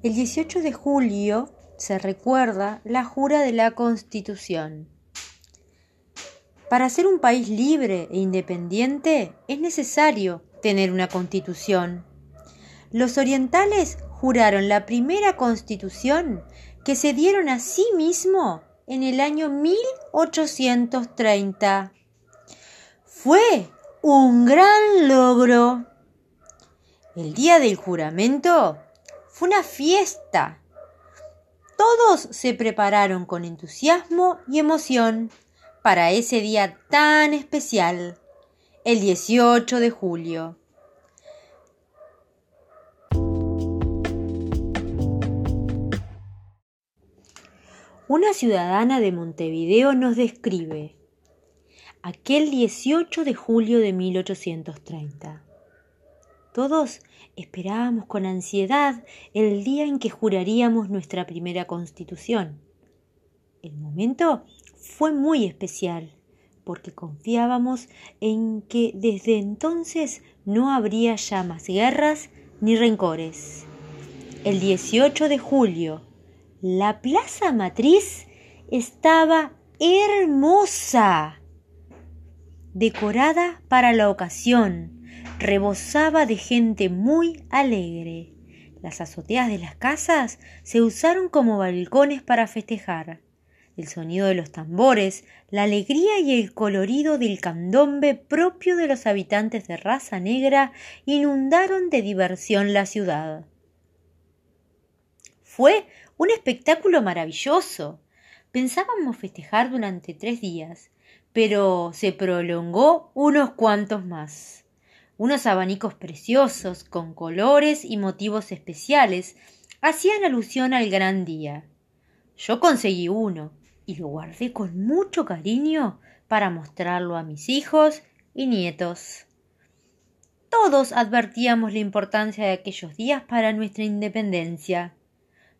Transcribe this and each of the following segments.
El 18 de julio se recuerda la jura de la Constitución. Para ser un país libre e independiente es necesario tener una constitución. Los orientales juraron la primera constitución que se dieron a sí mismo en el año 1830. Fue un gran logro. El día del juramento fue una fiesta. Todos se prepararon con entusiasmo y emoción para ese día tan especial, el 18 de julio. Una ciudadana de Montevideo nos describe aquel 18 de julio de 1830. Todos esperábamos con ansiedad el día en que juraríamos nuestra primera constitución. El momento fue muy especial porque confiábamos en que desde entonces no habría ya más guerras ni rencores. El 18 de julio, la Plaza Matriz estaba hermosa, decorada para la ocasión, rebosaba de gente muy alegre. Las azoteas de las casas se usaron como balcones para festejar el sonido de los tambores, la alegría y el colorido del candombe propio de los habitantes de raza negra inundaron de diversión la ciudad. Fue un espectáculo maravilloso. Pensábamos festejar durante tres días, pero se prolongó unos cuantos más. Unos abanicos preciosos, con colores y motivos especiales, hacían alusión al gran día. Yo conseguí uno, y lo guardé con mucho cariño para mostrarlo a mis hijos y nietos. Todos advertíamos la importancia de aquellos días para nuestra independencia.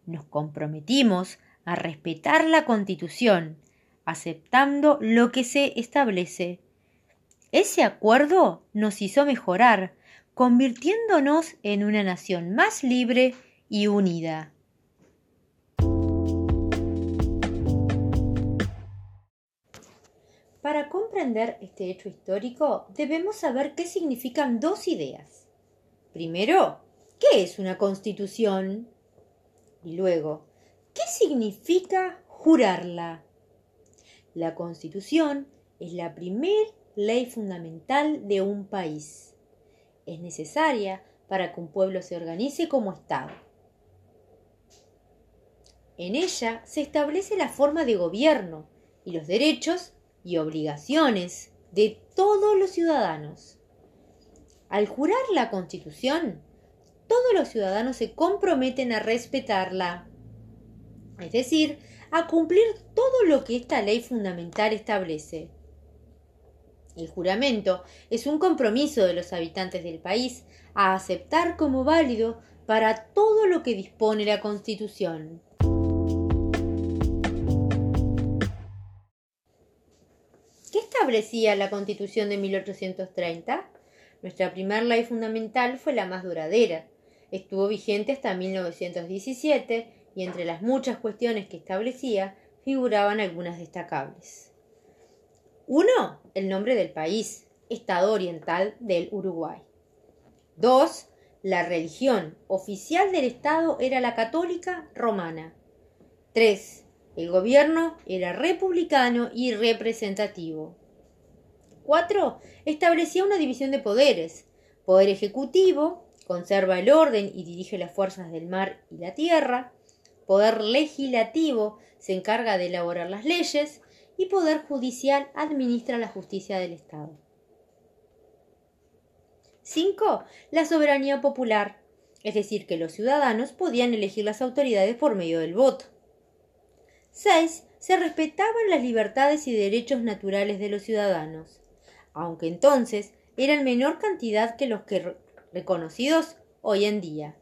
Nos comprometimos a respetar la Constitución, aceptando lo que se establece. Ese acuerdo nos hizo mejorar, convirtiéndonos en una nación más libre y unida. Para comprender este hecho histórico debemos saber qué significan dos ideas. Primero, ¿qué es una constitución? Y luego, ¿qué significa jurarla? La constitución es la primer ley fundamental de un país. Es necesaria para que un pueblo se organice como Estado. En ella se establece la forma de gobierno y los derechos y obligaciones de todos los ciudadanos. Al jurar la Constitución, todos los ciudadanos se comprometen a respetarla, es decir, a cumplir todo lo que esta ley fundamental establece. El juramento es un compromiso de los habitantes del país a aceptar como válido para todo lo que dispone la Constitución. establecía la Constitución de 1830? Nuestra primera ley fundamental fue la más duradera. Estuvo vigente hasta 1917 y entre las muchas cuestiones que establecía figuraban algunas destacables. Uno, el nombre del país, Estado Oriental del Uruguay. Dos, la religión oficial del Estado era la católica romana. Tres, el gobierno era republicano y representativo. 4. Establecía una división de poderes. Poder ejecutivo, conserva el orden y dirige las fuerzas del mar y la tierra. Poder legislativo, se encarga de elaborar las leyes. Y poder judicial, administra la justicia del Estado. 5. La soberanía popular, es decir, que los ciudadanos podían elegir las autoridades por medio del voto. 6. Se respetaban las libertades y derechos naturales de los ciudadanos aunque entonces eran menor cantidad que los que reconocidos hoy en día.